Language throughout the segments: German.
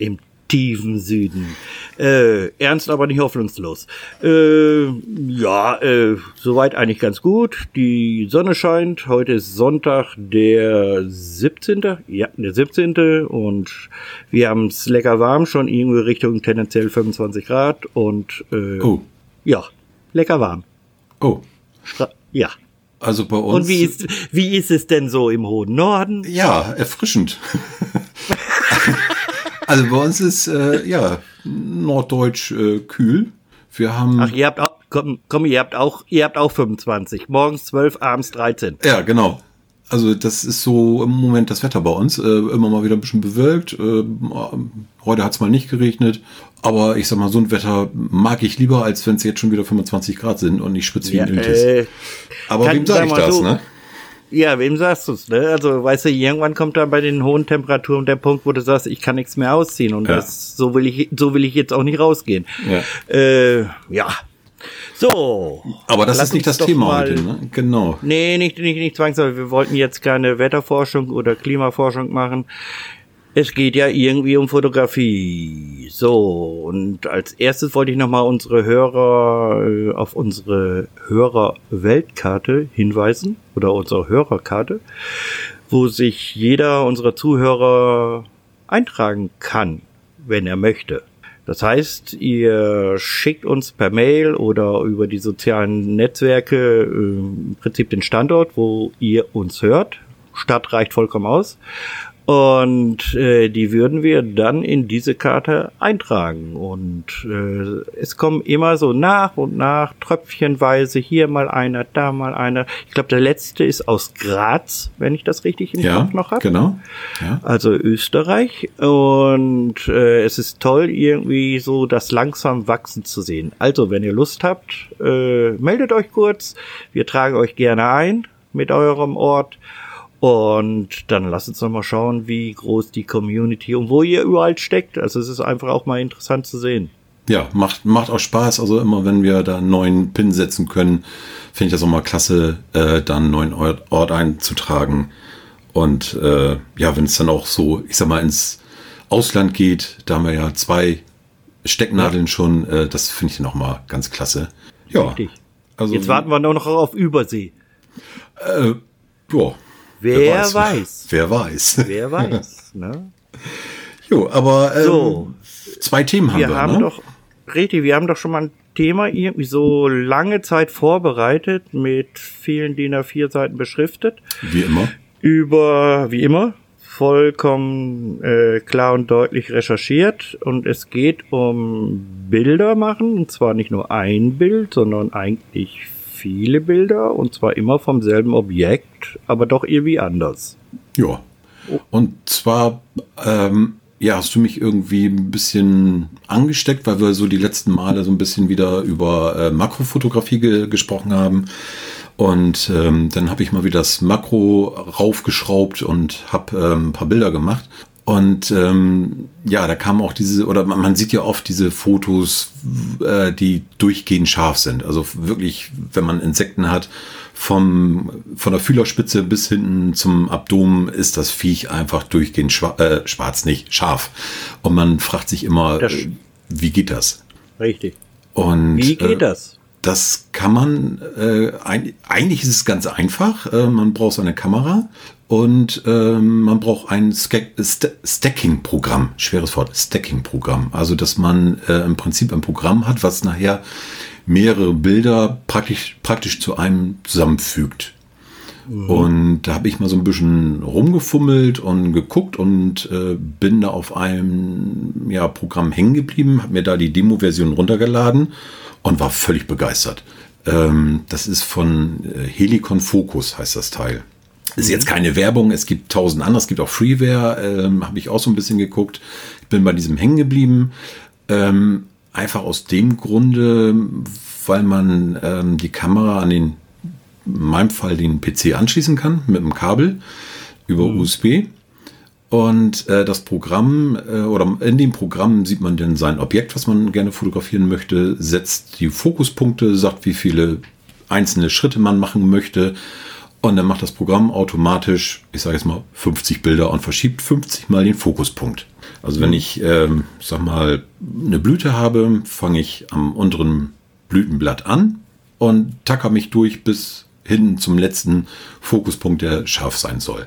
Im tiefen Süden. Äh, ernst, aber nicht hoffnungslos. Äh, ja, äh, soweit eigentlich ganz gut. Die Sonne scheint. Heute ist Sonntag, der 17. Ja, der 17. Und wir haben es lecker warm, schon irgendwo Richtung tendenziell 25 Grad. Und äh, oh. ja, lecker warm. Oh. Stra ja. Also bei uns. Und wie ist, wie ist es denn so im hohen Norden? Ja, erfrischend. also bei uns ist, äh, ja, norddeutsch äh, kühl. Wir haben. Ach, ihr habt auch, komm, komm, ihr habt auch, ihr habt auch 25. Morgens 12, abends 13. Ja, genau. Also das ist so im Moment das Wetter bei uns. Äh, immer mal wieder ein bisschen bewölkt. Äh, heute hat es mal nicht geregnet. Aber ich sag mal, so ein Wetter mag ich lieber, als wenn es jetzt schon wieder 25 Grad sind und ich spitze wie ja, ein Iltis. Äh, Aber wem sage ich das, so, ne? Ja, wem sagst du's, ne? Also, weißt du, irgendwann kommt da bei den hohen Temperaturen der Punkt, wo du sagst, ich kann nichts mehr ausziehen und ja. das, so will ich, so will ich jetzt auch nicht rausgehen. Ja. Äh, ja, so. Aber das ist nicht das Thema mal, heute, ne? Genau. Nee, nicht, nicht, nicht zwangsläufig. Wir wollten jetzt keine Wetterforschung oder Klimaforschung machen. Es geht ja irgendwie um Fotografie. So, und als erstes wollte ich nochmal unsere Hörer äh, auf unsere Hörerweltkarte hinweisen oder unsere Hörerkarte, wo sich jeder unserer Zuhörer eintragen kann, wenn er möchte. Das heißt, ihr schickt uns per Mail oder über die sozialen Netzwerke äh, im Prinzip den Standort, wo ihr uns hört. Stadt reicht vollkommen aus. Und äh, die würden wir dann in diese Karte eintragen. Und äh, es kommen immer so nach und nach, tröpfchenweise, hier mal einer, da mal einer. Ich glaube, der letzte ist aus Graz, wenn ich das richtig im ja, Kopf noch habe. Genau. Ja. Also Österreich. Und äh, es ist toll, irgendwie so das langsam wachsen zu sehen. Also, wenn ihr Lust habt, äh, meldet euch kurz. Wir tragen euch gerne ein mit eurem Ort. Und dann lasst uns noch mal schauen, wie groß die Community und wo ihr überall steckt. Also es ist einfach auch mal interessant zu sehen. Ja, macht, macht auch Spaß. Also immer, wenn wir da einen neuen Pin setzen können, finde ich das auch mal klasse, äh, da einen neuen Ort, Ort einzutragen. Und äh, ja, wenn es dann auch so, ich sag mal, ins Ausland geht, da haben wir ja zwei Stecknadeln ja. schon, äh, das finde ich dann auch mal ganz klasse. Ja. Richtig. Also, Jetzt warten wir nur noch auf Übersee. Äh, ja, Wer, Wer weiß. weiß. Wer weiß. Wer weiß. ne? Jo, aber ähm, so, zwei Themen haben wir. Wir haben ne? doch, Reti, wir haben doch schon mal ein Thema irgendwie so lange Zeit vorbereitet, mit vielen DIN A4 Seiten beschriftet. Wie immer. Über, wie immer, vollkommen äh, klar und deutlich recherchiert und es geht um Bilder machen und zwar nicht nur ein Bild, sondern eigentlich viele Bilder und zwar immer vom selben Objekt, aber doch irgendwie anders. Ja. Und zwar, ähm, ja, hast du mich irgendwie ein bisschen angesteckt, weil wir so die letzten Male so ein bisschen wieder über äh, Makrofotografie ge gesprochen haben. Und ähm, dann habe ich mal wieder das Makro raufgeschraubt und habe ähm, ein paar Bilder gemacht. Und ähm, ja, da kam auch diese, oder man, man sieht ja oft diese Fotos, äh, die durchgehend scharf sind. Also wirklich, wenn man Insekten hat, vom, von der Fühlerspitze bis hinten zum Abdomen ist das Viech einfach durchgehend schwa äh, schwarz, nicht scharf. Und man fragt sich immer, das, wie geht das? Richtig. Und, wie geht äh, das? Das kann man, äh, ein, eigentlich ist es ganz einfach. Äh, man braucht eine Kamera und ähm, man braucht ein St Stacking-Programm. Schweres Wort, Stacking-Programm. Also, dass man äh, im Prinzip ein Programm hat, was nachher mehrere Bilder praktisch, praktisch zu einem zusammenfügt. Mhm. Und da habe ich mal so ein bisschen rumgefummelt und geguckt und äh, bin da auf einem ja, Programm hängen geblieben, habe mir da die Demo-Version runtergeladen und war völlig begeistert. Ähm, das ist von äh, Helicon Focus, heißt das Teil. Ist jetzt keine Werbung, es gibt tausend andere, es gibt auch Freeware, ähm, habe ich auch so ein bisschen geguckt. Ich bin bei diesem hängen geblieben. Ähm, einfach aus dem Grunde, weil man ähm, die Kamera an den, meinem Fall den PC anschließen kann mit einem Kabel über mhm. USB. Und äh, das Programm äh, oder in dem Programm sieht man dann sein Objekt, was man gerne fotografieren möchte, setzt die Fokuspunkte, sagt, wie viele einzelne Schritte man machen möchte. Und dann macht das Programm automatisch, ich sage jetzt mal, 50 Bilder und verschiebt 50 mal den Fokuspunkt. Also wenn ich, ähm, sag mal, eine Blüte habe, fange ich am unteren Blütenblatt an und tacker mich durch bis hin zum letzten Fokuspunkt, der scharf sein soll.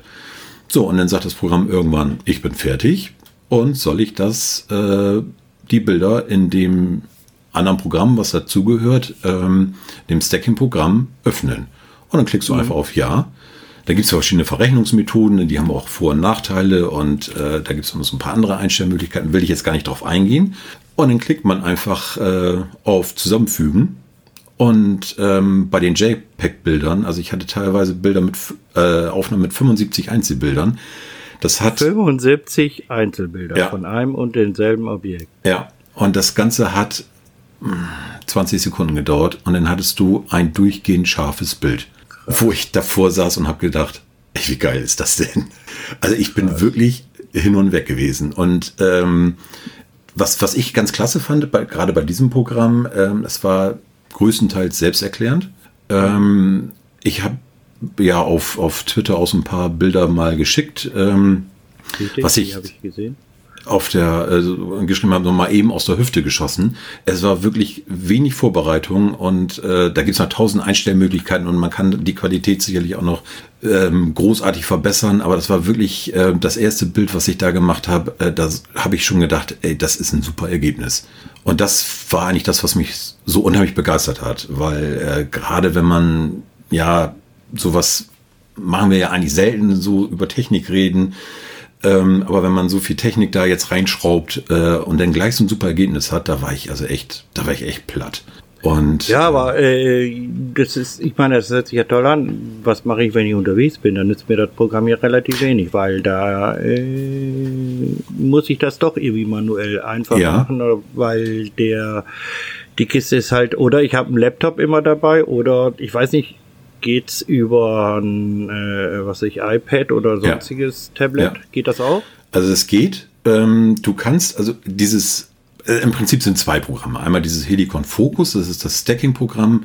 So, und dann sagt das Programm irgendwann, ich bin fertig und soll ich das, äh, die Bilder in dem anderen Programm, was dazugehört, ähm, dem Stacking-Programm öffnen. Und dann klickst du mhm. einfach auf Ja. Da gibt es verschiedene Verrechnungsmethoden, die haben auch Vor- und Nachteile und äh, da gibt es noch so ein paar andere Einstellmöglichkeiten, will ich jetzt gar nicht drauf eingehen. Und dann klickt man einfach äh, auf Zusammenfügen und ähm, bei den JPEG-Bildern, also ich hatte teilweise Bilder mit äh, Aufnahmen mit 75 Einzelbildern. Das hat 75 Einzelbilder ja. von einem und denselben Objekt. Ja, und das Ganze hat 20 hm, Sekunden gedauert und dann hattest du ein durchgehend scharfes Bild, Krass. wo ich davor saß und habe gedacht, ey, wie geil ist das denn? Also ich bin Krass. wirklich hin und weg gewesen und ähm, was, was ich ganz klasse fand, bei, gerade bei diesem Programm, ähm, es war größtenteils selbsterklärend. Ähm, ich habe ja auf, auf Twitter auch so ein paar Bilder mal geschickt. Ähm, was ich, ich. Auf der also geschrieben habe, nochmal eben aus der Hüfte geschossen. Es war wirklich wenig Vorbereitung und äh, da gibt es noch tausend Einstellmöglichkeiten und man kann die Qualität sicherlich auch noch ähm, großartig verbessern. Aber das war wirklich äh, das erste Bild, was ich da gemacht habe. Äh, da habe ich schon gedacht, ey, das ist ein super Ergebnis. Und das war eigentlich das, was mich so unheimlich begeistert hat, weil äh, gerade wenn man ja sowas machen wir ja eigentlich selten so über Technik reden. Ähm, aber wenn man so viel Technik da jetzt reinschraubt äh, und dann gleich so ein super Ergebnis hat, da war ich also echt, da war ich echt platt. Und ja, aber äh, das ist, ich meine, das hört sich ja toll an. Was mache ich, wenn ich unterwegs bin? Dann nützt mir das Programm ja relativ wenig, weil da äh, muss ich das doch irgendwie manuell einfach ja. machen, weil der die Kiste ist halt, oder ich habe einen Laptop immer dabei, oder ich weiß nicht, geht's über ein, äh, was ich, iPad oder sonstiges ja. Tablet? Ja. Geht das auch? Also es geht. Ähm, du kannst, also dieses äh, im Prinzip sind zwei Programme. Einmal dieses Helicon Focus, das ist das Stacking-Programm.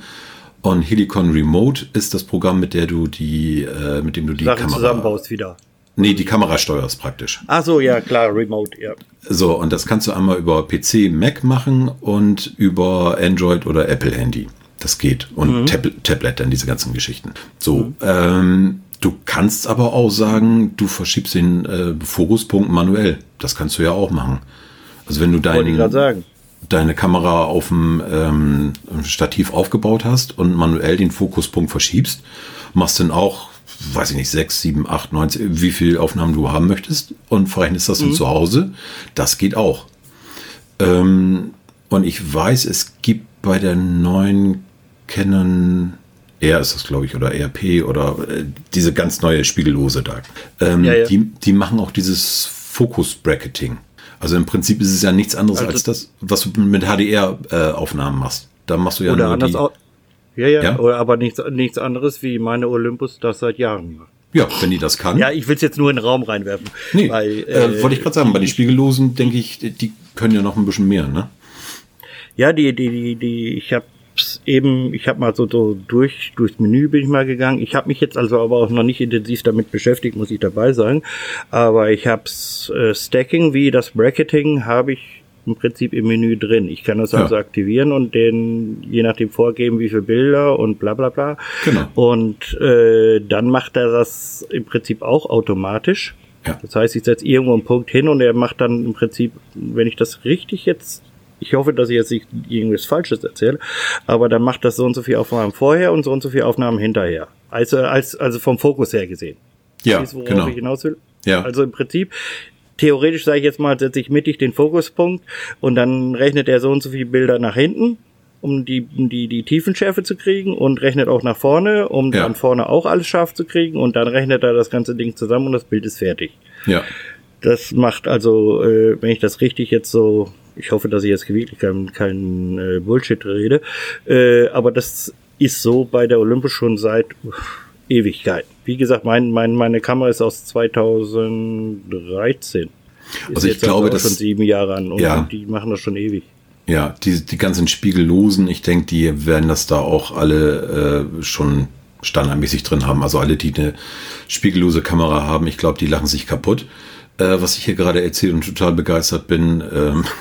Und Helicon Remote ist das Programm, mit der du die, äh, mit dem du die Sachen Kamera zusammenbaust wieder. Nee, die Kamera steuerst praktisch. Ach so, ja, klar, Remote, ja. So, und das kannst du einmal über PC, Mac machen und über Android oder Apple Handy. Das geht. Und mhm. Tab Tablet, dann diese ganzen Geschichten. So, mhm. ähm, du kannst aber auch sagen, du verschiebst den äh, Fokuspunkt manuell. Das kannst du ja auch machen. Also wenn du dein, deine Kamera auf dem ähm, Stativ aufgebaut hast und manuell den Fokuspunkt verschiebst, machst dann auch, weiß ich nicht, sechs, sieben, acht, neun, wie viele Aufnahmen du haben möchtest und verrechnest das mhm. dann zu Hause. Das geht auch. Ähm, und ich weiß, es gibt bei der neuen Canon R ist das, glaube ich, oder RP oder äh, diese ganz neue Spiegellose da. Ähm, ja, ja. Die, die machen auch dieses Fokus-Bracketing. Also im Prinzip ist es ja nichts anderes also als das, was du mit HDR-Aufnahmen äh, machst. Da machst du ja oder nur die, ja, ja, ja, oder aber nichts, nichts anderes, wie meine Olympus das seit Jahren macht. Ja, wenn die das kann. Ja, ich will es jetzt nur in den Raum reinwerfen. Nee, weil, äh, äh, wollte ich gerade sagen, bei den Spiegellosen denke ich, die können ja noch ein bisschen mehr, ne? Ja, die, die, die, die, ich habe hab's eben, ich habe mal so, so durch durchs Menü bin ich mal gegangen. Ich habe mich jetzt also aber auch noch nicht intensiv damit beschäftigt, muss ich dabei sagen. Aber ich hab's äh, Stacking wie das Bracketing habe ich im Prinzip im Menü drin. Ich kann das also ja. aktivieren und den je nachdem vorgeben, wie viele Bilder und bla bla bla. Genau. Und äh, dann macht er das im Prinzip auch automatisch. Ja. Das heißt, ich setze irgendwo einen Punkt hin und er macht dann im Prinzip, wenn ich das richtig jetzt ich hoffe, dass ich jetzt nicht irgendwas Falsches erzähle, aber dann macht das so und so viel Aufnahmen vorher und so und so viel Aufnahmen hinterher. Also, als, also vom Fokus her gesehen. Ja, Siehst, genau. Ja. Also im Prinzip, theoretisch sage ich jetzt mal, setze ich mittig den Fokuspunkt und dann rechnet er so und so viele Bilder nach hinten um die, die, die Tiefenschärfe zu kriegen und rechnet auch nach vorne, um ja. dann vorne auch alles scharf zu kriegen und dann rechnet er das ganze Ding zusammen und das Bild ist fertig. Ja. Das macht also, äh, wenn ich das richtig jetzt so, ich hoffe, dass ich jetzt wirklich kein, kein äh, Bullshit rede, äh, aber das ist so bei der Olympus schon seit Ewigkeit. Wie gesagt, mein, mein, meine Kamera ist aus 2013. Ist also ich glaube, das schon sieben Jahre an und ja. die machen das schon ewig. Ja, die, die ganzen Spiegellosen, ich denke, die werden das da auch alle äh, schon standardmäßig drin haben. Also alle, die eine spiegellose Kamera haben, ich glaube, die lachen sich kaputt. Äh, was ich hier gerade erzähle und total begeistert bin. Ähm,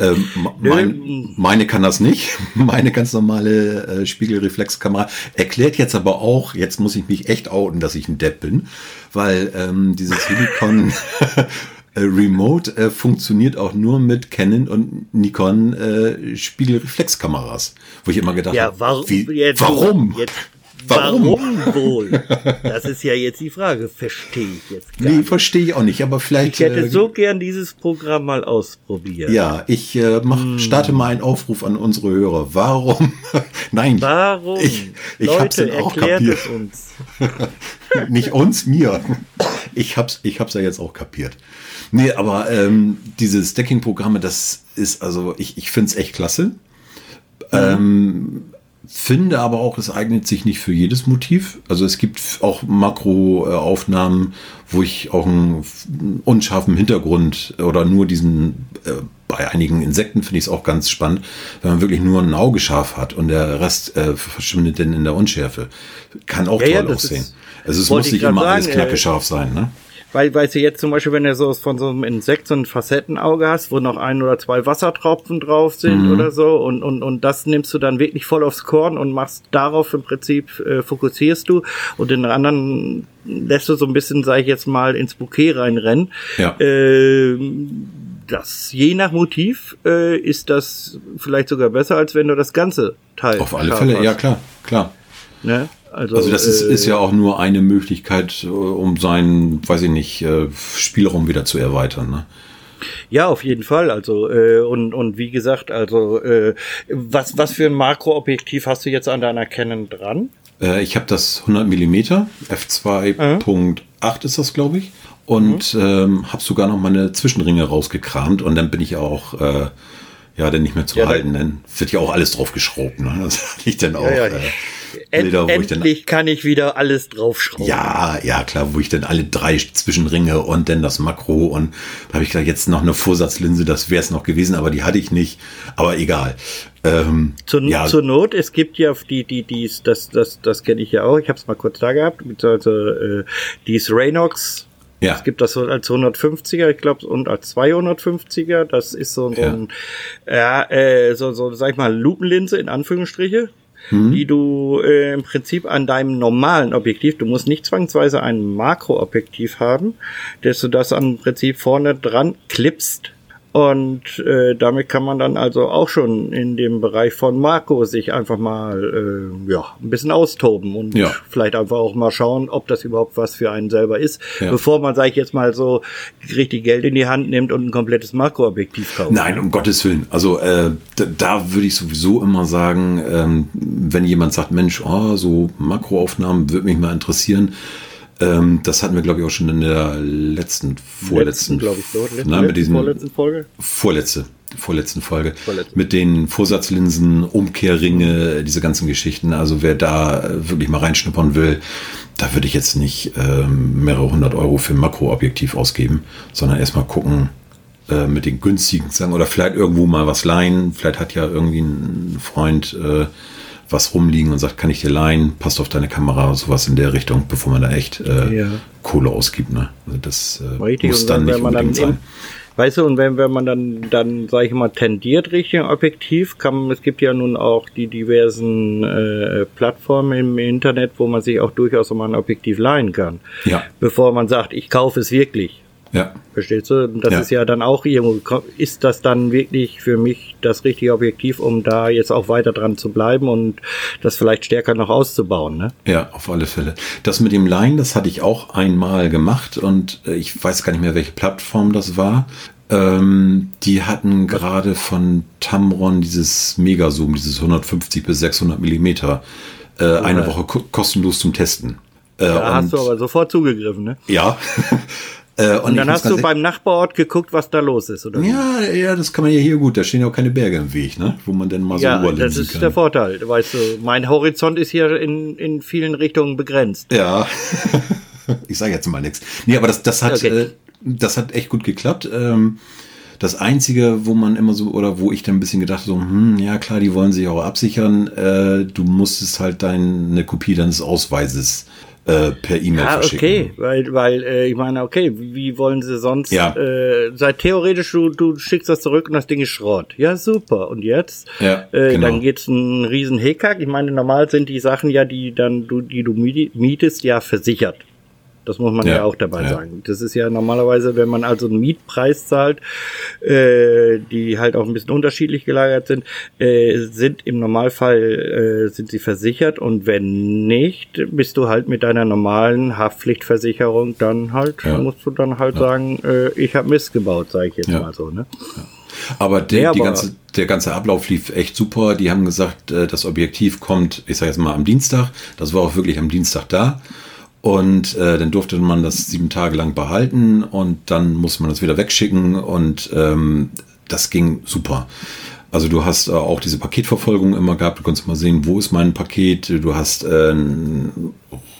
ähm, mein, meine kann das nicht. Meine ganz normale äh, Spiegelreflexkamera. Erklärt jetzt aber auch, jetzt muss ich mich echt outen, dass ich ein Depp bin, weil ähm, dieses Silicon Äh, Remote äh, funktioniert auch nur mit Canon und Nikon äh, Spiegelreflexkameras. Wo ich immer gedacht ja, habe, warum? Jetzt, warum? Warum wohl? Das ist ja jetzt die Frage. Verstehe ich jetzt gar Nee, verstehe ich auch nicht, aber vielleicht. Ich hätte äh, so gern dieses Programm mal ausprobiert. Ja, ich äh, mach, hm. starte mal einen Aufruf an unsere Hörer. Warum? Nein. Warum? Ich, ich Leute, hab's dann auch erklärt kapiert. es uns. nicht uns, mir. Ich hab's, ich hab's ja jetzt auch kapiert. Nee, aber ähm, diese Stacking-Programme, das ist also, ich, ich finde es echt klasse. Mhm. Ähm, finde aber auch, es eignet sich nicht für jedes Motiv. Also es gibt auch Makroaufnahmen, wo ich auch einen unscharfen Hintergrund oder nur diesen, äh, bei einigen Insekten finde ich es auch ganz spannend, wenn man wirklich nur ein Auge scharf hat und der Rest äh, verschwindet dann in der Unschärfe. Kann auch ja, toll ja, aussehen. Ist, also es muss nicht immer sagen, alles knacke scharf sein, ne? Weil, weil du jetzt zum Beispiel, wenn du so von so einem Insekt so ein Facettenauge hast, wo noch ein oder zwei Wassertropfen drauf sind mhm. oder so, und, und, und das nimmst du dann wirklich voll aufs Korn und machst darauf im Prinzip, äh, fokussierst du und den anderen lässt du so ein bisschen, sag ich jetzt mal, ins Bouquet reinrennen. Ja. Äh, das je nach Motiv äh, ist das vielleicht sogar besser, als wenn du das ganze Teil. Auf alle Fälle, hast. ja klar, klar. Ne? Also, also das ist, äh, ist ja auch nur eine Möglichkeit, äh, um seinen, weiß ich nicht, äh, Spielraum wieder zu erweitern. Ne? Ja, auf jeden Fall. Also äh, und und wie gesagt, also äh, was was für ein Makroobjektiv hast du jetzt an deiner Canon dran? Äh, ich habe das 100 mm f2.8 mhm. ist das, glaube ich, und mhm. ähm, habe sogar noch meine Zwischenringe rausgekramt und dann bin ich auch äh, ja dann nicht mehr zu ja, halten. Dann wird ja auch alles drauf geschraubt. Ne? Das liegt dann auch. Ja, ja, äh, Bilder, End, wo ich dann. Endlich kann ich wieder alles draufschrauben. Ja, ja, klar, wo ich dann alle drei Zwischenringe und dann das Makro und da habe ich gesagt, jetzt noch eine Vorsatzlinse, das wäre es noch gewesen, aber die hatte ich nicht. Aber egal. Ähm, zur, ja. zur Not, es gibt ja die, die, die, das, das, das kenne ich ja auch, ich habe es mal kurz da gehabt, also, äh, die ist Raynox ja. Es gibt das als 150er, ich glaube, und als 250er. Das ist so, so ja. ein, ja, äh, so, so, sag ich mal, Lupenlinse in Anführungsstriche mhm. die du äh, im Prinzip an deinem normalen Objektiv, du musst nicht zwangsweise ein Makroobjektiv haben, dass du das am Prinzip vorne dran klippst und äh, damit kann man dann also auch schon in dem Bereich von Marco sich einfach mal äh, ja ein bisschen austoben und ja. vielleicht einfach auch mal schauen, ob das überhaupt was für einen selber ist, ja. bevor man, sage ich jetzt mal so, richtig Geld in die Hand nimmt und ein komplettes Makroobjektiv kauft. Nein, um Gottes Willen. Also äh, da, da würde ich sowieso immer sagen, ähm, wenn jemand sagt, Mensch, oh, so Makroaufnahmen würde mich mal interessieren, ähm, das hatten wir, glaube ich, auch schon in der letzten, vorletzten, glaube ich, so. Letzten, na, mit diesen, vorletzten Folge? Vorletzte, vorletzten Folge. Vorletzte. Mit den Vorsatzlinsen, Umkehrringe, diese ganzen Geschichten. Also wer da wirklich mal reinschnuppern will, da würde ich jetzt nicht ähm, mehrere hundert Euro für ein Makroobjektiv ausgeben, sondern erstmal gucken, äh, mit den günstigen sagen oder vielleicht irgendwo mal was leihen. Vielleicht hat ja irgendwie ein Freund äh, was rumliegen und sagt, kann ich dir leihen, passt auf deine Kamera, sowas in der Richtung, bevor man da echt äh, ja. Kohle ausgibt. Ne? Also das äh, muss dann nicht unbedingt sein. Weißt du, und wenn, wenn man dann, dann sage ich mal, tendiert Richtung Objektiv, kann es gibt ja nun auch die diversen äh, Plattformen im Internet, wo man sich auch durchaus mal ein Objektiv leihen kann. Ja. Bevor man sagt, ich kaufe es wirklich. Ja. Verstehst du? Das ja. ist ja dann auch irgendwo, ist das dann wirklich für mich das richtige Objektiv, um da jetzt auch weiter dran zu bleiben und das vielleicht stärker noch auszubauen, ne? Ja, auf alle Fälle. Das mit dem Line, das hatte ich auch einmal gemacht und äh, ich weiß gar nicht mehr, welche Plattform das war. Ähm, die hatten gerade von Tamron dieses Megazoom, dieses 150 bis 600 Millimeter, äh, okay. eine Woche ko kostenlos zum Testen. Äh, da hast du aber sofort zugegriffen, ne? Ja. Äh, und, und dann hast du beim Nachbarort geguckt, was da los ist, oder? Ja, ja, das kann man ja hier gut. Da stehen ja auch keine Berge im Weg, ne? Wo man denn mal so ja, das ist kann. der Vorteil. Weißt du, mein Horizont ist hier in, in vielen Richtungen begrenzt. Ja. ich sage jetzt mal nichts. Nee, aber das, das hat, okay. äh, das hat echt gut geklappt. Ähm, das Einzige, wo man immer so, oder wo ich dann ein bisschen gedacht so, hm, ja klar, die wollen sich auch absichern, äh, du musstest halt deine Kopie deines Ausweises äh, per E-Mail ja, verschicken. okay, weil, weil äh, ich meine, okay, wie wollen sie sonst, ja. äh, sei theoretisch, du, du schickst das zurück und das Ding ist Schrott. Ja, super. Und jetzt? Ja, äh, genau. Dann geht's einen riesen Hickhack. Ich meine, normal sind die Sachen ja, die dann du, die du mietest, ja versichert. Das muss man ja, ja auch dabei ja. sagen. Das ist ja normalerweise, wenn man also einen Mietpreis zahlt, äh, die halt auch ein bisschen unterschiedlich gelagert sind, äh, sind im Normalfall äh, sind sie versichert und wenn nicht, bist du halt mit deiner normalen Haftpflichtversicherung dann halt, ja. musst du dann halt sagen, äh, ich habe Mist gebaut, sage ich jetzt mal so. Ne? Aber, der, die ganze, der ganze Ablauf lief echt super. Die haben gesagt, äh, das Objektiv kommt, ich sage jetzt mal am Dienstag. Das war auch wirklich am Dienstag da. Und äh, dann durfte man das sieben Tage lang behalten und dann muss man das wieder wegschicken und ähm, das ging super. Also du hast äh, auch diese Paketverfolgung immer gehabt, du konntest mal sehen, wo ist mein Paket, du hast äh, einen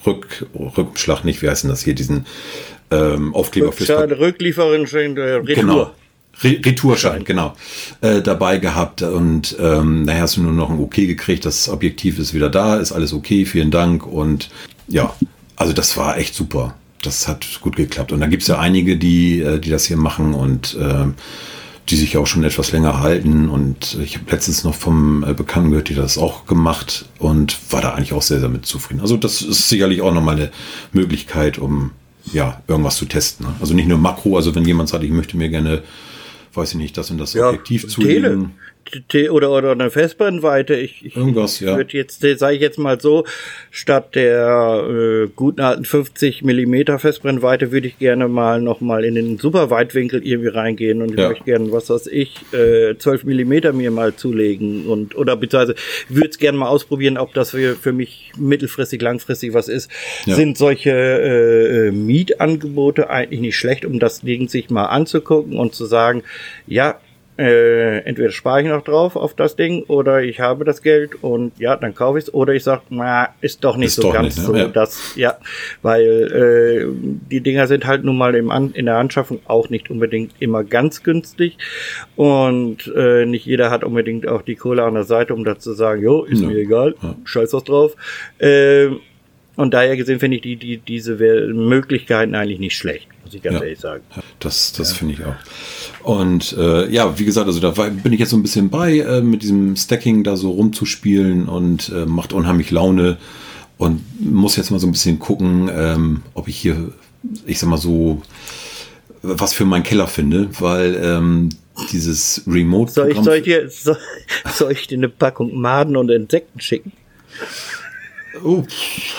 Rück, Rückschlag nicht, wie heißt denn das hier, diesen ähm, Aufkleber Rückschein, Rücklieferin, äh, Retour. Genau. Re Retourschein, genau, äh, dabei gehabt und ähm, nachher hast du nur noch ein Okay gekriegt, das Objektiv ist wieder da, ist alles okay, vielen Dank und ja, also das war echt super. Das hat gut geklappt. Und dann gibt es ja einige, die, äh, die das hier machen und äh, die sich auch schon etwas länger halten. Und ich habe letztens noch vom äh, Bekannten gehört, die das auch gemacht und war da eigentlich auch sehr, sehr mit zufrieden. Also das ist sicherlich auch nochmal eine Möglichkeit, um ja, irgendwas zu testen. Ne? Also nicht nur Makro, also wenn jemand sagt, ich möchte mir gerne, weiß ich nicht, das und das ja, Objektiv zulegen oder, oder eine Festbrennweite. Ich, ich, Irgendwas, ja. würde jetzt, sage ich jetzt mal so, statt der äh, guten alten 50 Millimeter Festbrennweite würde ich gerne mal noch mal in den Superweitwinkel irgendwie reingehen und ich ja. möchte gerne, was weiß ich, äh, 12 Millimeter mir mal zulegen und oder beziehungsweise würde es gerne mal ausprobieren, ob das für, für mich mittelfristig, langfristig was ist. Ja. Sind solche äh, äh Mietangebote eigentlich nicht schlecht, um das Ding sich mal anzugucken und zu sagen, ja, äh, entweder spare ich noch drauf auf das Ding oder ich habe das Geld und ja, dann kaufe ich es oder ich sage, na, ist doch nicht ist so doch ganz nicht, ne? so, ja. das, ja, weil äh, die Dinger sind halt nun mal im An in der Anschaffung auch nicht unbedingt immer ganz günstig und äh, nicht jeder hat unbedingt auch die Kohle an der Seite, um dazu zu sagen, jo, ist ja. mir egal, ja. scheiß was drauf. Äh, und daher gesehen finde ich die, die, diese Möglichkeiten eigentlich nicht schlecht, muss ich ganz ja, ehrlich sagen. Das, das ja. finde ich auch. Und äh, ja, wie gesagt, also da bin ich jetzt so ein bisschen bei, äh, mit diesem Stacking da so rumzuspielen und äh, macht unheimlich Laune. Und muss jetzt mal so ein bisschen gucken, ähm, ob ich hier, ich sag mal so, was für meinen Keller finde, weil ähm, dieses Remote. Soll ich, soll, ich dir, soll, soll ich dir eine Packung Maden und Insekten schicken? Oh,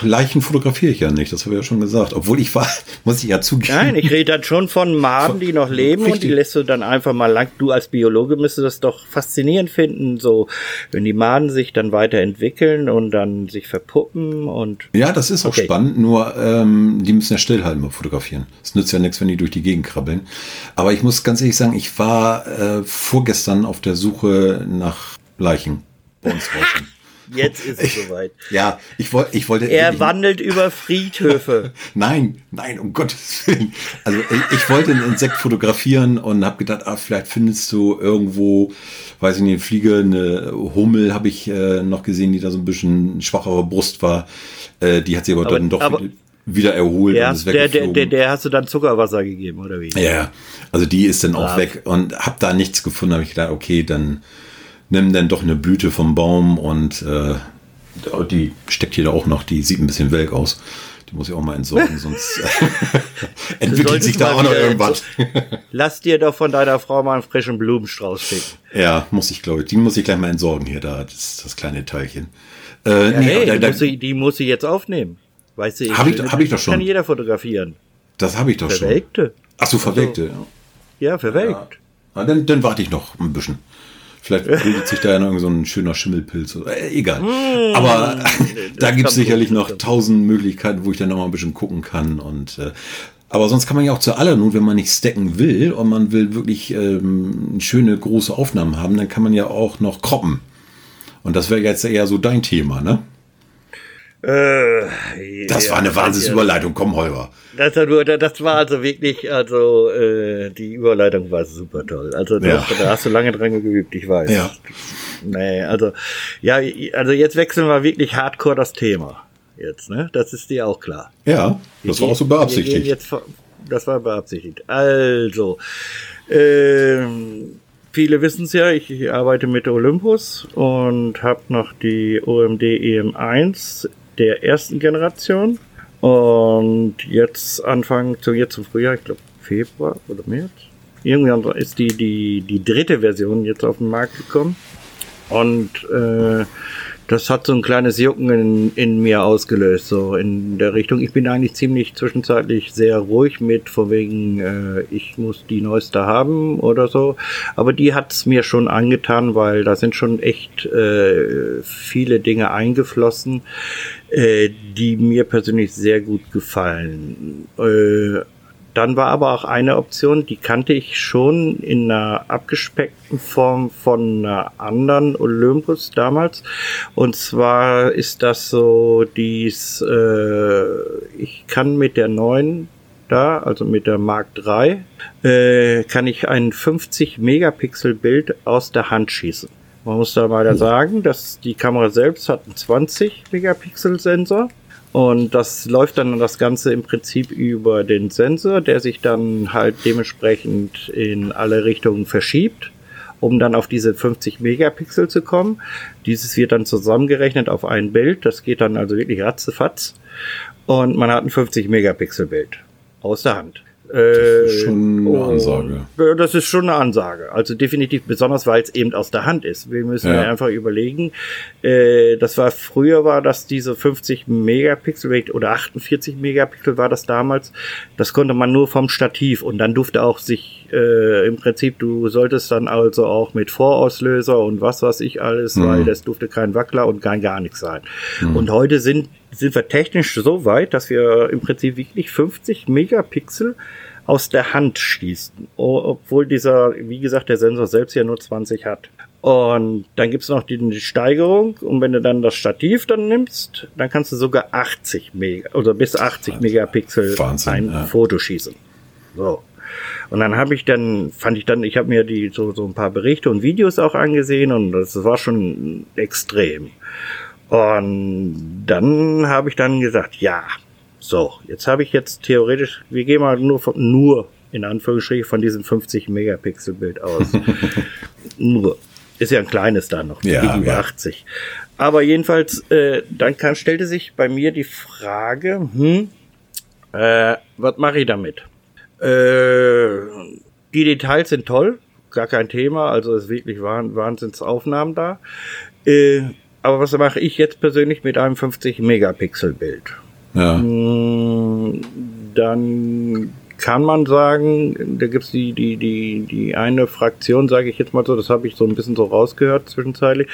Leichen fotografiere ich ja nicht, das habe ich ja schon gesagt. Obwohl ich war, muss ich ja zugeben. Nein, ich rede dann schon von Maden, die noch leben Richtig. und die lässt du dann einfach mal lang. Du als Biologe müsstest das doch faszinierend finden, so wenn die Maden sich dann weiterentwickeln und dann sich verpuppen und. Ja, das ist auch okay. spannend, nur ähm, die müssen ja stillhalten beim Fotografieren. Es nützt ja nichts, wenn die durch die Gegend krabbeln. Aber ich muss ganz ehrlich sagen, ich war äh, vorgestern auf der Suche nach Leichen bei uns. Jetzt ist es soweit. Ja, ich, wollte, ich wollte. Er wandelt über Friedhöfe. nein, nein, um Gottes Willen. Also ich, ich wollte ein Insekt fotografieren und habe gedacht, ah, vielleicht findest du irgendwo, weiß ich nicht, eine Fliege, eine Hummel habe ich äh, noch gesehen, die da so ein bisschen schwachere Brust war. Äh, die hat sie aber, aber dann doch aber, wieder erholt der, und ist der, der, der, der hast du dann Zuckerwasser gegeben, oder wie? Ja, also die ist dann Brav. auch weg und habe da nichts gefunden. Habe ich gedacht, okay, dann nimm dann doch eine Blüte vom Baum und äh, die steckt hier auch noch, die sieht ein bisschen welk aus. Die muss ich auch mal entsorgen, sonst entwickelt sich da auch noch irgendwas. Lass dir doch von deiner Frau mal einen frischen Blumenstrauß schicken. Ja, muss ich, glaube ich. Die muss ich gleich mal entsorgen hier, da, das, das kleine Teilchen. Äh, ja, nee, hey, da, die, muss sie, die muss sie jetzt aufnehmen. Weißt du, hab ich, hab ich doch schon. Kann jeder fotografieren. Das habe ich doch Verwelkte. schon. Ach so, verwelkte. Also, ja, verwelkt. Ja. Na, dann, dann warte ich noch ein bisschen. Vielleicht bildet sich da ja noch so ein schöner Schimmelpilz. Äh, egal. Mm, Aber da gibt es sicherlich noch tausend Möglichkeiten, wo ich dann noch mal ein bisschen gucken kann. Und äh, aber sonst kann man ja auch zu aller Not, wenn man nicht stacken will und man will wirklich ähm, schöne große Aufnahmen haben, dann kann man ja auch noch kroppen. Und das wäre jetzt eher so dein Thema, ne? Äh, das ja, war eine Wahnsinnsüberleitung, komm Holger. Das, das war also wirklich, also äh, die Überleitung war super toll. Also ja. da, da hast du lange dran geübt, ich weiß. Ja. Nee, also ja, also jetzt wechseln wir wirklich hardcore das Thema. Jetzt, ne? Das ist dir auch klar. Ja, das wir war auch so beabsichtigt. Jetzt, das war beabsichtigt. Also, ähm, viele wissen es ja, ich, ich, arbeite mit Olympus und habe noch die OMD EM1 der ersten Generation. Und jetzt Anfang zu jetzt zum Frühjahr, ich glaube Februar oder März. Irgendwann ist die, die, die dritte Version jetzt auf den Markt gekommen. Und äh, das hat so ein kleines Jucken in, in mir ausgelöst, so in der Richtung. Ich bin eigentlich ziemlich zwischenzeitlich sehr ruhig mit, vor wegen, äh, ich muss die neueste haben oder so. Aber die hat's mir schon angetan, weil da sind schon echt äh, viele Dinge eingeflossen, äh, die mir persönlich sehr gut gefallen. Äh, dann war aber auch eine Option, die kannte ich schon in einer abgespeckten Form von einer anderen Olympus damals. Und zwar ist das so dies, äh, ich kann mit der neuen da, also mit der Mark III, äh, kann ich ein 50 Megapixel Bild aus der Hand schießen. Man muss da mal sagen, dass die Kamera selbst hat einen 20 Megapixel Sensor und das läuft dann das Ganze im Prinzip über den Sensor, der sich dann halt dementsprechend in alle Richtungen verschiebt, um dann auf diese 50 Megapixel zu kommen. Dieses wird dann zusammengerechnet auf ein Bild. Das geht dann also wirklich ratzefatz. Und man hat ein 50 Megapixel Bild aus der Hand. Das ist schon eine Ansage. Das ist schon eine Ansage. Also definitiv, besonders weil es eben aus der Hand ist. Wir müssen ja. einfach überlegen. Äh, das war früher war das diese 50 Megapixel oder 48 Megapixel war das damals. Das konnte man nur vom Stativ und dann durfte auch sich äh, im Prinzip, du solltest dann also auch mit Vorauslöser und was weiß ich alles, mhm. weil das durfte kein Wackler und kein gar nichts sein. Mhm. Und heute sind sind wir technisch so weit, dass wir im Prinzip wirklich 50 Megapixel aus der Hand schießen, obwohl dieser, wie gesagt, der Sensor selbst ja nur 20 hat. Und dann gibt's noch die Steigerung und wenn du dann das Stativ dann nimmst, dann kannst du sogar 80 Mega oder bis 80 Megapixel Wahnsinn, ein ja. Foto schießen. So. Und dann habe ich dann, fand ich dann, ich habe mir die so, so ein paar Berichte und Videos auch angesehen und das war schon extrem. Und dann habe ich dann gesagt, ja, so, jetzt habe ich jetzt theoretisch, wir gehen mal nur von, nur in Anführungsstrichen von diesem 50 Megapixel Bild aus. nur. Ist ja ein kleines da noch, ja, über ja. 80. Aber jedenfalls, äh, dann kann, stellte sich bei mir die Frage, hm, äh, was mache ich damit? Äh, die Details sind toll, gar kein Thema, also ist wirklich Wahnsinnsaufnahmen da. Äh, aber was mache ich jetzt persönlich mit einem 50 Megapixel Bild? Ja. Mm, dann kann man sagen, da gibt's die, die, die, die eine Fraktion, sage ich jetzt mal so, das habe ich so ein bisschen so rausgehört zwischenzeitlich,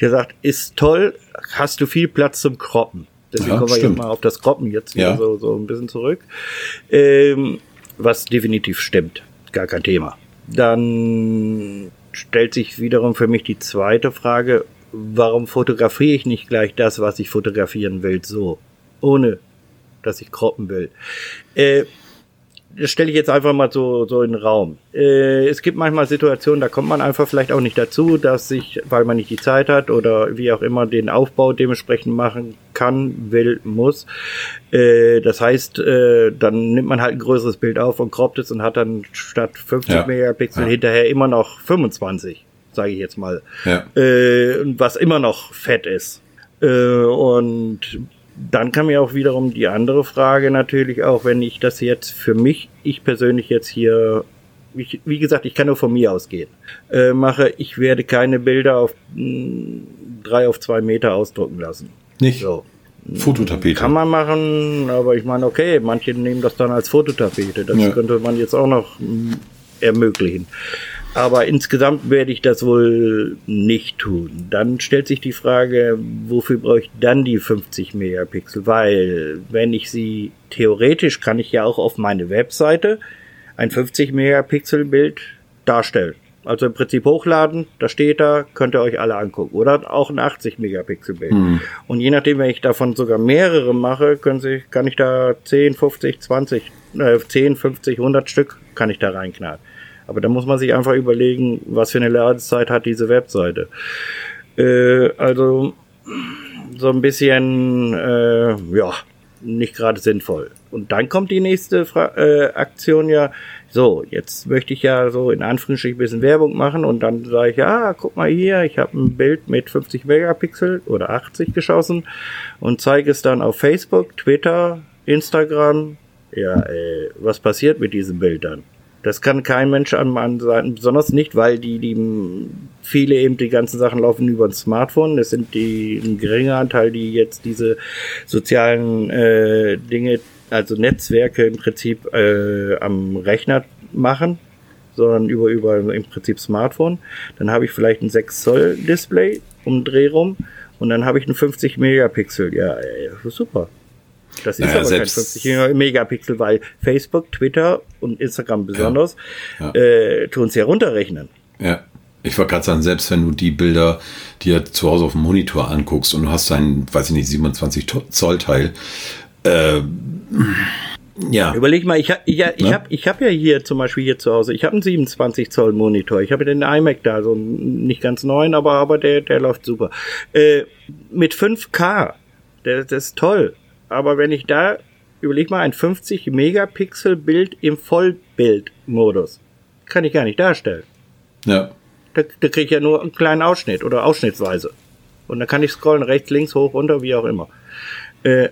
der sagt, ist toll, hast du viel Platz zum Kroppen. Deswegen ja, kommen wir jetzt mal auf das Kroppen jetzt ja. so, so ein bisschen zurück. Ähm, was definitiv stimmt. Gar kein Thema. Dann stellt sich wiederum für mich die zweite Frage, warum fotografiere ich nicht gleich das, was ich fotografieren will, so? Ohne, dass ich kroppen will. Äh, das stelle ich jetzt einfach mal so, so in den Raum. Äh, es gibt manchmal Situationen, da kommt man einfach vielleicht auch nicht dazu, dass sich, weil man nicht die Zeit hat oder wie auch immer den Aufbau dementsprechend machen kann, will, muss. Äh, das heißt, äh, dann nimmt man halt ein größeres Bild auf und kroppt es und hat dann statt 50 ja. Megapixel ja. hinterher immer noch 25 sage ich jetzt mal, ja. äh, was immer noch fett ist. Äh, und dann kam mir auch wiederum die andere Frage natürlich auch, wenn ich das jetzt für mich, ich persönlich jetzt hier, ich, wie gesagt, ich kann nur von mir ausgehen, äh, mache, ich werde keine Bilder auf mh, hm, drei auf zwei Meter ausdrucken lassen. Nicht? So. Fototapete. Kann man machen, aber ich meine, okay, manche nehmen das dann als Fototapete. Das ja. könnte man jetzt auch noch mh, hm, ermöglichen. Aber insgesamt werde ich das wohl nicht tun. Dann stellt sich die Frage, wofür brauche ich dann die 50 Megapixel? Weil, wenn ich sie theoretisch kann ich ja auch auf meine Webseite ein 50 Megapixel Bild darstellen. Also im Prinzip hochladen, da steht da, könnt ihr euch alle angucken. Oder auch ein 80 Megapixel Bild. Mhm. Und je nachdem, wenn ich davon sogar mehrere mache, können Sie, kann ich da 10, 50, 20, äh, 10, 50, 100 Stück kann ich da reinknallen. Aber da muss man sich einfach überlegen, was für eine Ladezeit hat diese Webseite. Äh, also so ein bisschen, äh, ja, nicht gerade sinnvoll. Und dann kommt die nächste Fra äh, Aktion ja, so, jetzt möchte ich ja so in Anführungsstrichen ein bisschen Werbung machen und dann sage ich, ja, guck mal hier, ich habe ein Bild mit 50 Megapixel oder 80 geschossen und zeige es dann auf Facebook, Twitter, Instagram. Ja, ey, was passiert mit diesem Bild dann? Das kann kein Mensch an sein, besonders nicht, weil die, die viele eben die ganzen Sachen laufen über ein Smartphone. Das sind die ein geringer Anteil, die jetzt diese sozialen äh, Dinge, also Netzwerke im Prinzip äh, am Rechner machen, sondern über über im Prinzip Smartphone. Dann habe ich vielleicht ein 6 Zoll Display um Dreh rum und dann habe ich ein 50 Megapixel. Ja, super. Das ist naja, aber kein 50 Megapixel, weil Facebook, Twitter und Instagram besonders ja, ja. Äh, tun es ja runterrechnen. Ja. Ich wollte gerade sagen, selbst wenn du die Bilder dir zu Hause auf dem Monitor anguckst und du hast ein, weiß ich nicht, 27 Zoll Teil, äh, ja. Überleg mal, ich, ha, ja, ich ne? habe ich hab ja hier zum Beispiel hier zu Hause, ich habe einen 27 Zoll Monitor. Ich habe den iMac da, so nicht ganz neuen, aber, aber der, der läuft super. Äh, mit 5K, der, das ist toll. Aber wenn ich da, überleg mal, ein 50 Megapixel Bild im Vollbildmodus, kann ich gar nicht darstellen. Ja. Da, da kriege ich ja nur einen kleinen Ausschnitt oder ausschnittsweise. Und dann kann ich scrollen, rechts, links, hoch, runter, wie auch immer. Äh,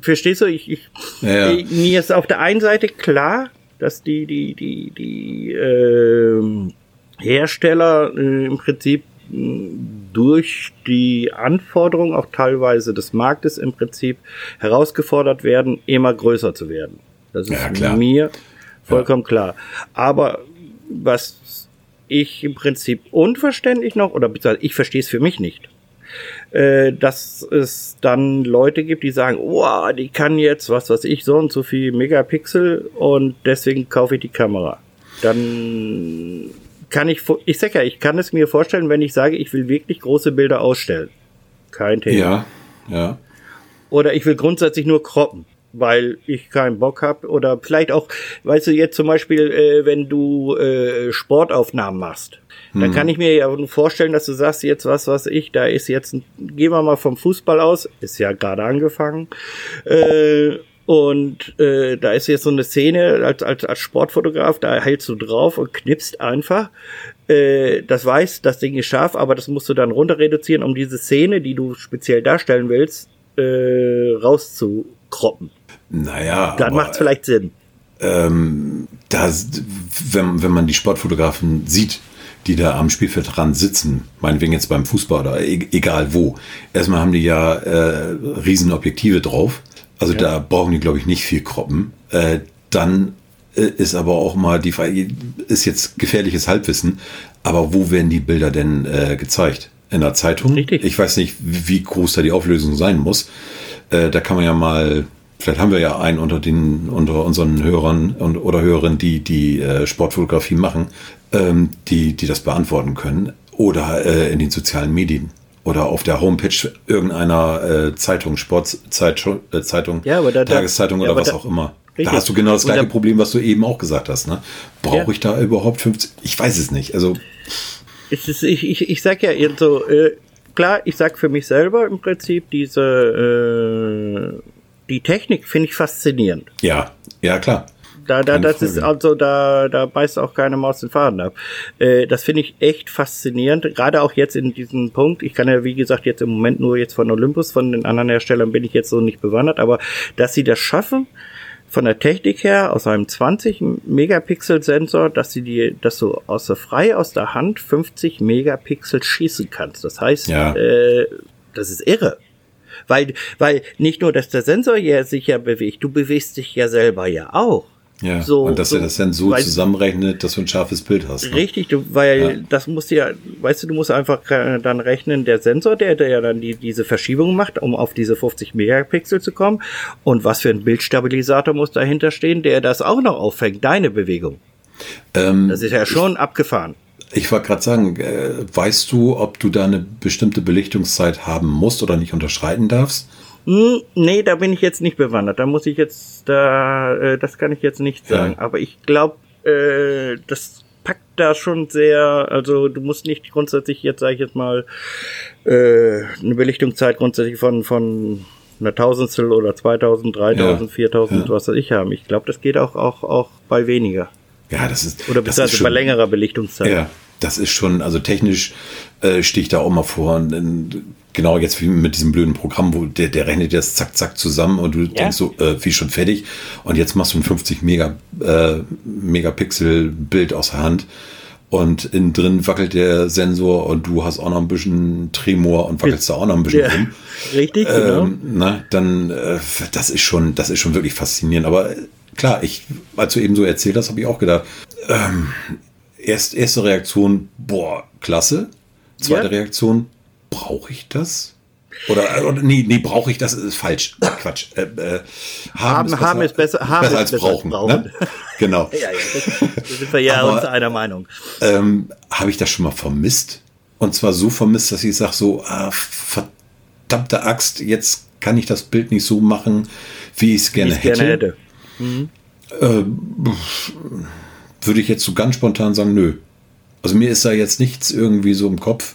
verstehst du? Ich, ich, ja, ja. mir ist auf der einen Seite klar, dass die, die, die, die äh, Hersteller äh, im Prinzip durch die Anforderungen auch teilweise des Marktes im Prinzip herausgefordert werden, immer größer zu werden. Das ist ja, mir vollkommen ja. klar. Aber was ich im Prinzip unverständlich noch, oder beziehungsweise ich verstehe es für mich nicht, äh, dass es dann Leute gibt, die sagen, oh, die kann jetzt, was weiß ich, so und so viel Megapixel und deswegen kaufe ich die Kamera. Dann kann ich, ich sag ja, ich kann es mir vorstellen, wenn ich sage, ich will wirklich große Bilder ausstellen. Kein Thema. Ja, ja. Oder ich will grundsätzlich nur kroppen, weil ich keinen Bock habe. Oder vielleicht auch, weißt du, jetzt zum Beispiel, äh, wenn du äh, Sportaufnahmen machst, hm. dann kann ich mir ja vorstellen, dass du sagst, jetzt was, was ich, da ist jetzt, ein, gehen wir mal vom Fußball aus, ist ja gerade angefangen, äh, und äh, da ist jetzt so eine Szene als, als, als Sportfotograf, da hältst du drauf und knippst einfach. Äh, das weiß, das Ding ist scharf, aber das musst du dann runter reduzieren, um diese Szene, die du speziell darstellen willst, äh, rauszukroppen. Naja. Dann macht es vielleicht Sinn. Ähm, das, wenn, wenn man die Sportfotografen sieht, die da am Spielfeld dran sitzen, meinetwegen jetzt beim Fußball oder e egal wo. Erstmal haben die ja äh, Riesenobjektive drauf also ja. da brauchen die, glaube ich, nicht viel Kroppen. Äh, dann äh, ist aber auch mal die Frage, ist jetzt gefährliches Halbwissen, aber wo werden die Bilder denn äh, gezeigt? In der Zeitung? Richtig. Ich weiß nicht, wie groß da die Auflösung sein muss. Äh, da kann man ja mal, vielleicht haben wir ja einen unter den, unter unseren Hörern und, oder Hörern, die die äh, Sportfotografie machen, ähm, die, die das beantworten können. Oder äh, in den sozialen Medien oder auf der Homepage irgendeiner äh, Zeitung, Sportzeitung, äh, Zeitung, ja, da, Tageszeitung ja, oder was da, auch immer. Richtig. Da hast du genau das gleiche Problem, was du eben auch gesagt hast. Ne? Brauche ja. ich da überhaupt 50? Ich weiß es nicht. Also es ist, ich, ich, ich sag ja so, äh, klar, ich sag für mich selber im Prinzip diese äh, die Technik finde ich faszinierend. Ja, ja klar. Da, da, das ist also, da, da beißt auch keine Maus den Faden ab. Äh, das finde ich echt faszinierend, gerade auch jetzt in diesem Punkt. Ich kann ja, wie gesagt, jetzt im Moment nur jetzt von Olympus, von den anderen Herstellern bin ich jetzt so nicht bewandert, aber dass sie das schaffen, von der Technik her aus einem 20 Megapixel Sensor, dass sie die, dass du aus der frei aus der Hand 50 Megapixel schießen kannst. Das heißt, ja. äh, das ist irre. Weil, weil nicht nur, dass der Sensor ja sich ja bewegt, du bewegst dich ja selber ja auch. Ja, So, und dass so, er das dann so zusammenrechnet, dass du ein scharfes Bild hast. Ne? Richtig, du, weil Ja. das musst du ja, weißt du, du musst einfach dann rechnen, der Sensor, der, der ja dann die, diese Verschiebung macht, um auf diese 50 Megapixel zu kommen. Und was für ein Bildstabilisator muss dahinter stehen, der das auch noch auffängt, deine Bewegung. Ähm, Das ist ja schon abgefahren. ich wollte gerade sagen, äh, weißt du, ob du da eine bestimmte Belichtungszeit haben musst oder nicht unterschreiten darfst? Hm, nee, da bin ich jetzt nicht bewandert. Da muss ich jetzt, da, äh, das kann ich jetzt nicht Ja. sagen. Aber ich glaube, äh, das packt da schon sehr, also du musst nicht grundsätzlich jetzt, sage ich jetzt mal, äh, eine Belichtungszeit grundsätzlich von, von einer Tausendstel oder 2000, 3000, Ja. 4000, Ja. was weiß ich haben. Ich glaube, das geht auch, auch, auch bei weniger. Ja, das ist. Oder das ist beziehungsweise bei längerer Belichtungszeit. Ja, das ist schon, also technisch äh, stehe ich da auch mal vor. Und, äh, genau jetzt wie mit diesem blöden Programm, wo der, der rechnet das zack, zack zusammen und du denkst so, äh, wie schon fertig. Und jetzt machst du ein 50 Mega, äh, Megapixel Bild aus der Hand. Und innen drin wackelt der Sensor und du hast auch noch ein bisschen Tremor und wackelst da auch noch ein bisschen Ja, rum. richtig, genau. Ähm, na, dann, äh, das ist schon, das ist schon wirklich faszinierend. Aber äh, klar, ich, als du eben so erzählt hast, habe ich auch gedacht, ähm, erst, erste Reaktion, boah, klasse. Zweite Ja. Reaktion, brauche ich das? Oder, äh, oder nee, nee, brauche ich das? Ist falsch. Quatsch. Äh, äh, Haben- haben ist besser- haben ist als besser als brauchen. brauchen. Ne? Genau. Ja, ja, das, da sind wir ja Aber- uns einer Meinung. ähm, habe ich das schon mal vermisst. Und zwar so vermisst, dass ich sage so, ah, verdammte Axt, jetzt kann ich das Bild nicht so machen, wie ich es gerne, hätte. gerne hätte. Würde ich jetzt so ganz spontan sagen, nö. Also mir ist da jetzt nichts irgendwie so im Kopf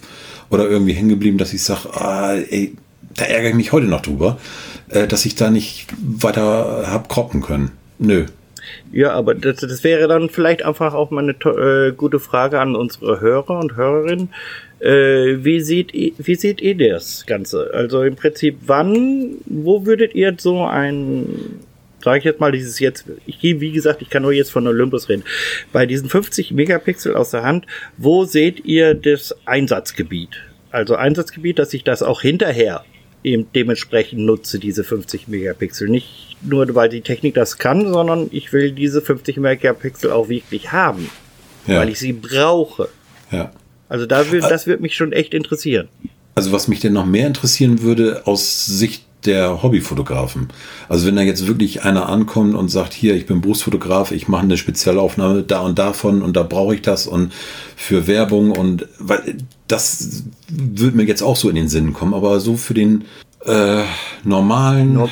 oder irgendwie hängen geblieben, dass ich sage, ah, da ärgere ich mich heute noch drüber, äh, dass ich da nicht weiter hab kroppen können. Nö. Ja, aber das, das wäre dann vielleicht einfach auch mal eine äh, gute Frage an unsere Hörer und Hörerinnen. Äh, wie, seht wie seht ihr das Ganze? Also im Prinzip, wann, wo würdet ihr so ein, sage ich jetzt mal, dieses jetzt, ich gehe, wie gesagt, ich kann nur jetzt von Olympus reden, bei diesen 50 Megapixel aus der Hand, wo seht ihr das Einsatzgebiet? Also Einsatzgebiet, dass ich das auch hinterher eben dementsprechend nutze, diese 50 Megapixel. Nicht nur, weil die Technik das kann, sondern ich will diese 50 Megapixel auch wirklich haben, Ja. weil ich sie brauche. ja. Also da will, das wird mich schon echt interessieren. Also was mich denn noch mehr interessieren würde aus Sicht der Hobbyfotografen. Also wenn da jetzt wirklich einer ankommt und sagt, hier, ich bin Berufsfotograf, ich mache eine Spezialaufnahme da und davon und da brauche ich das und für Werbung und weil das würde mir jetzt auch so in den Sinn kommen, aber so für den äh, normalen, Nope.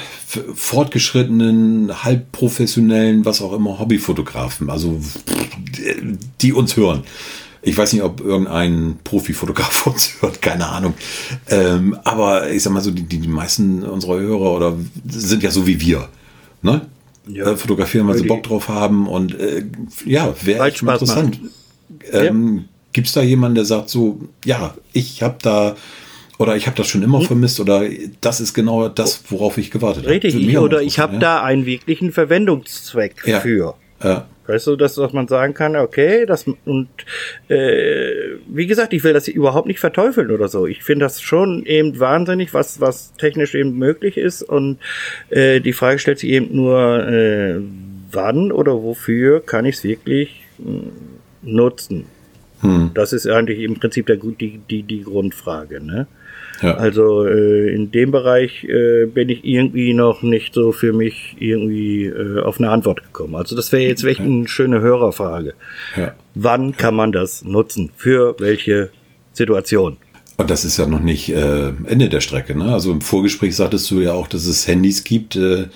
fortgeschrittenen, halbprofessionellen, was auch immer, Hobbyfotografen, also die uns hören. Ich weiß nicht, ob irgendein Profifotograf uns hört, keine Ahnung. Ähm, aber ich sag mal so, die, die, die meisten unserer Hörer oder sind ja so wie wir. Ne? Ja. Äh, fotografieren, weil sie Bock drauf haben und äh, ja, wäre interessant. Ähm, Gibt es da jemanden, der sagt so, ja, ich habe da oder ich habe das schon immer Hm? vermisst oder das ist genau das, worauf ich gewartet habe. Richtig, oder ich habe interessieren, da einen wirklichen Verwendungszweck Ja. für. ja. Weißt du, dass, dass man sagen kann, okay, das und äh, wie gesagt, ich will das überhaupt nicht verteufeln oder so. Ich finde das schon eben wahnsinnig, was was technisch eben möglich ist und äh, die Frage stellt sich eben nur, äh, wann oder wofür kann ich es wirklich mh, nutzen? Hm. Das ist eigentlich im Prinzip der, die, die, die Grundfrage, ne? Ja. Also äh, in dem Bereich äh, bin ich irgendwie noch nicht so für mich irgendwie äh, auf eine Antwort gekommen. Also das wäre jetzt echt eine schöne Hörerfrage. ja. Wann kann man das nutzen? Für welche Situation? Und das ist ja noch nicht äh, Ende der Strecke. Ne? Also im Vorgespräch sagtest du ja auch, dass es Handys gibt, äh,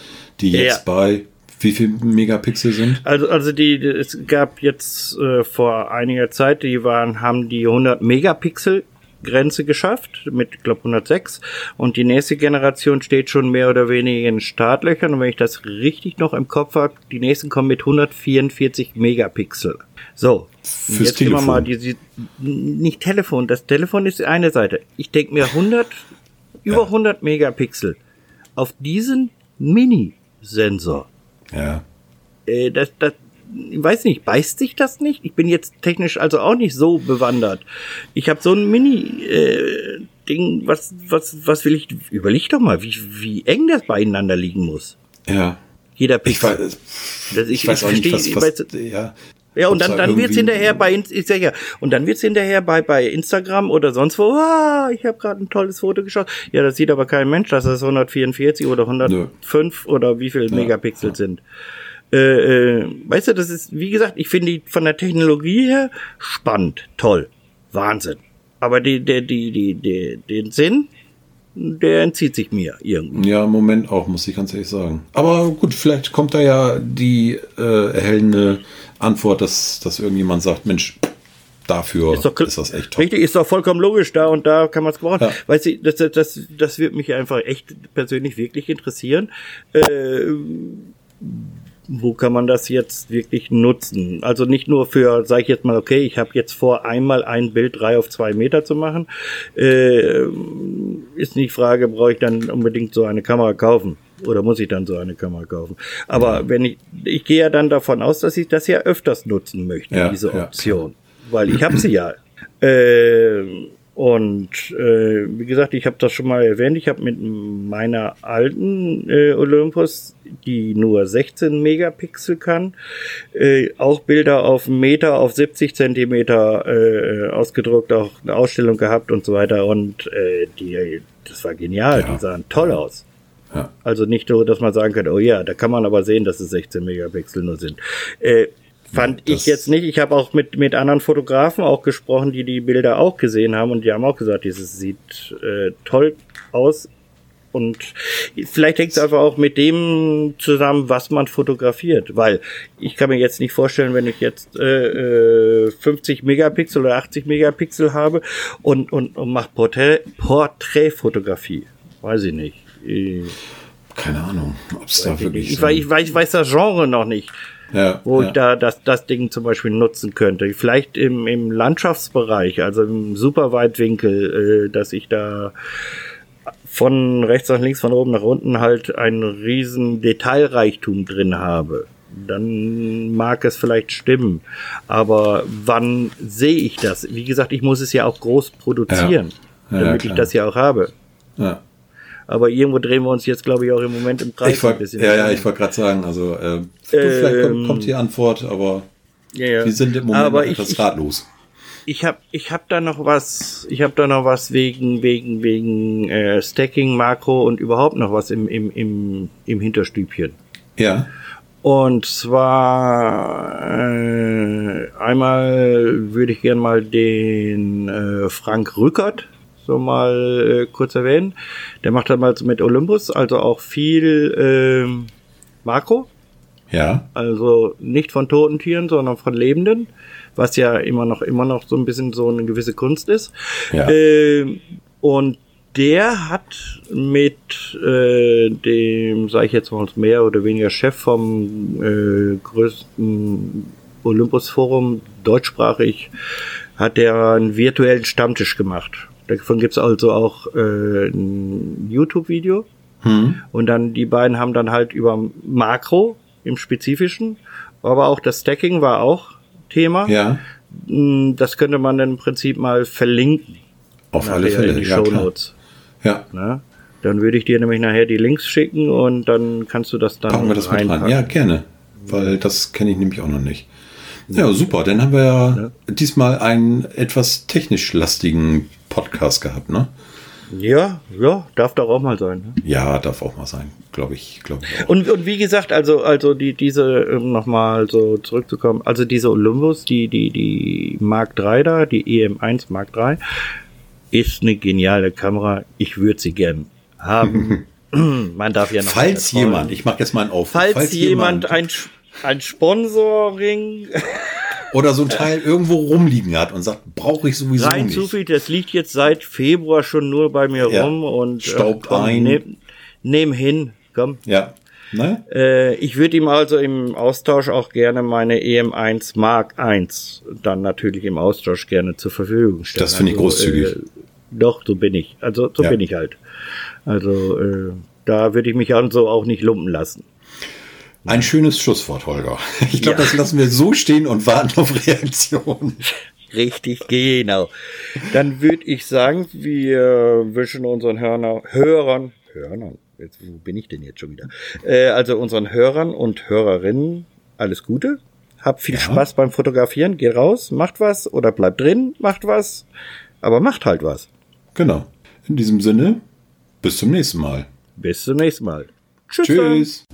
die Ja. jetzt bei wie viel Megapixel sind? Also also die, die es gab jetzt äh, vor einiger Zeit, die waren haben die 100 Megapixel Grenze geschafft mit glaube 106 und die nächste Generation steht schon mehr oder weniger in Startlöchern und wenn ich das richtig noch im Kopf habe, die nächsten kommen mit 144 Megapixel. So, Fürs jetzt Telefon. mal die, die nicht Telefon, das Telefon ist eine Seite. Ich denke mir 100 über 100 Megapixel auf diesen Mini-Sensor Ja. äh, das, das, ich weiß nicht, beißt sich das nicht? Ich bin jetzt technisch also auch nicht so bewandert. Ich habe so ein Mini-Ding, was, was, was will ich, überleg doch mal, wie, wie eng das beieinander liegen muss. Ja. Jeder Pixel. Ich weiß, ich, ich weiß auch nicht, was, was du, ja. Ja, und dann, dann wird's hinterher bei, ich sag ja, und dann wird's hinterher bei, bei Instagram oder sonst wo, ah, ich habe gerade ein tolles Foto geschaut. Ja, das sieht aber kein Mensch, dass das 144 oder 105 Nö. oder wie viel ja, Megapixel ja. sind. Äh, äh, weißt du, das ist, wie gesagt, ich finde die von der Technologie her spannend, toll, Wahnsinn. Aber die, die, die, die, die, den Sinn, der entzieht sich mir irgendwie. Ja, im Moment auch, muss ich ganz ehrlich sagen. Aber gut, vielleicht kommt da ja die äh, erhellende Antwort, dass, dass irgendjemand sagt, Mensch, dafür ist, doch, ist das echt toll. Richtig, ist doch vollkommen logisch da und da kann man es gebrauchen. Ja. Weißt du, das, das, das, das wird mich einfach echt persönlich wirklich interessieren. Äh, wo kann man das jetzt wirklich nutzen? Also nicht nur für, sage ich jetzt mal, okay, ich habe jetzt vor, einmal ein Bild drei auf zwei Meter zu machen. Äh, ist nicht Frage, brauche ich dann unbedingt so eine Kamera kaufen? Oder muss ich dann so eine Kamera kaufen? Aber ja. wenn ich, ich gehe ja dann davon aus, dass ich das ja öfters nutzen möchte, ja, diese Option. Ja. Weil ich habe sie ja. Äh, und äh, wie gesagt, ich habe das schon mal erwähnt, ich habe mit meiner alten äh, Olympus, die nur 16 Megapixel kann, äh, auch Bilder auf Meter, auf 70 Zentimeter äh, ausgedruckt, auch eine Ausstellung gehabt und so weiter. Und äh, die, das war genial, ja. die sahen toll aus. Ja. Also nicht so, dass man sagen könnte, oh ja, da kann man aber sehen, dass es 16 Megapixel nur sind. Äh, Fand ja, ich jetzt nicht. Ich habe auch mit, mit anderen Fotografen auch gesprochen, die die Bilder auch gesehen haben und die haben auch gesagt, dieses sieht äh, toll aus. Und vielleicht hängt es einfach auch mit dem zusammen, was man fotografiert. Weil ich kann mir jetzt nicht vorstellen, wenn ich jetzt äh, 50 äh, Megapixel oder 80 Megapixel habe und, und, und mache Porträt, Porträtfotografie. Weiß ich nicht. Keine Ahnung, ob es da wirklich. Ich, so ich, weiß, ich weiß das Genre noch nicht ja, wo ja. ich da das, das Ding zum Beispiel nutzen könnte. Vielleicht im, im Landschaftsbereich, also im Superweitwinkel, äh, dass ich da von rechts nach links, von oben nach unten halt einen riesen Detailreichtum drin habe. Dann mag es vielleicht stimmen. Aber wann sehe ich das? Wie gesagt, ich muss es ja auch groß produzieren, ja. damit ich das ja auch habe. Ja. Aber irgendwo drehen wir uns jetzt, glaube ich, auch im Moment im Kreis wollt, ein bisschen. Ja, ja, ich wollte gerade sagen, also äh, vielleicht kommt, kommt die Antwort, aber ja, ja. wir sind im Moment aber ich, etwas ratlos. Ich habe ich hab da noch was, ich habe da noch was wegen wegen wegen äh, Stacking, Makro und überhaupt noch was im im im im Hinterstübchen. Ja. Und zwar äh, einmal würde ich gern mal den äh, Frank Rückert so mal äh, kurz erwähnen. Der macht dann mal mit Olympus, also auch viel äh, Makro. Ja. Also nicht von toten Tieren, sondern von lebenden, was ja immer noch immer noch so ein bisschen so eine gewisse Kunst ist. Ja. Äh, und der hat mit äh, dem, sage ich jetzt mal mehr oder weniger Chef vom äh, größten Olympus-Forum, deutschsprachig, hat der einen virtuellen Stammtisch gemacht. Davon gibt's also auch äh, ein YouTube-Video. Hm. Und dann die beiden haben dann halt über Makro im Spezifischen, aber auch das Stacking war auch Thema. Ja. Hm, das könnte man dann im Prinzip mal verlinken. Auf alle Fälle, in die ja, Show Notes. Ja. Na? Dann würde ich dir nämlich nachher die Links schicken und dann kannst du das dann Packen wir das mit rein. Ja, gerne. Weil das kenne ich nämlich auch noch nicht. Ja, super. Dann haben wir ja. diesmal einen etwas technisch lastigen Podcast gehabt, ne? Ja, ja, darf doch auch mal sein. Ne? Ja, darf auch mal sein, glaube ich, glaube ich. Und, und wie gesagt, also also die diese um nochmal so zurückzukommen, also diese Olympus, die die die Mark 3 da, die EM1 Mark 3 ist eine geniale Kamera. Ich würde sie gern haben. Man darf ja noch Falls jemand, ich mache jetzt mal einen Auf. Falls, falls jemand, jemand ein ein Sponsoring oder so ein Teil irgendwo rumliegen hat und sagt, brauche ich sowieso Rein nicht. Zufällig, das liegt jetzt seit Februar schon nur bei mir ja. rum und äh, staubt äh, komm, ein. Nehm, nehm hin, komm. Ja. Ne? Äh, ich würde ihm also im Austausch auch gerne meine EM1 Mark I dann natürlich im Austausch gerne zur Verfügung stellen. Das finde ich also, großzügig. Äh, doch, so bin ich. Also so ja. bin ich halt. Also äh, da würde ich mich also auch nicht lumpen lassen. Ein schönes Schlusswort, Holger. Ich glaube, ja. das lassen wir so stehen und warten auf Reaktionen. Richtig, genau. Dann würde ich sagen, wir wünschen unseren Hörner, Hörern, Hörern, Jetzt, wo bin ich denn jetzt schon wieder? Äh, also unseren Hörern und Hörerinnen alles Gute. Habt viel ja. Spaß beim Fotografieren. Geht raus, macht was oder bleibt drin, macht was. Aber macht halt was. Genau. In diesem Sinne, bis zum nächsten Mal. Bis zum nächsten Mal. Tschüss. Tschüss.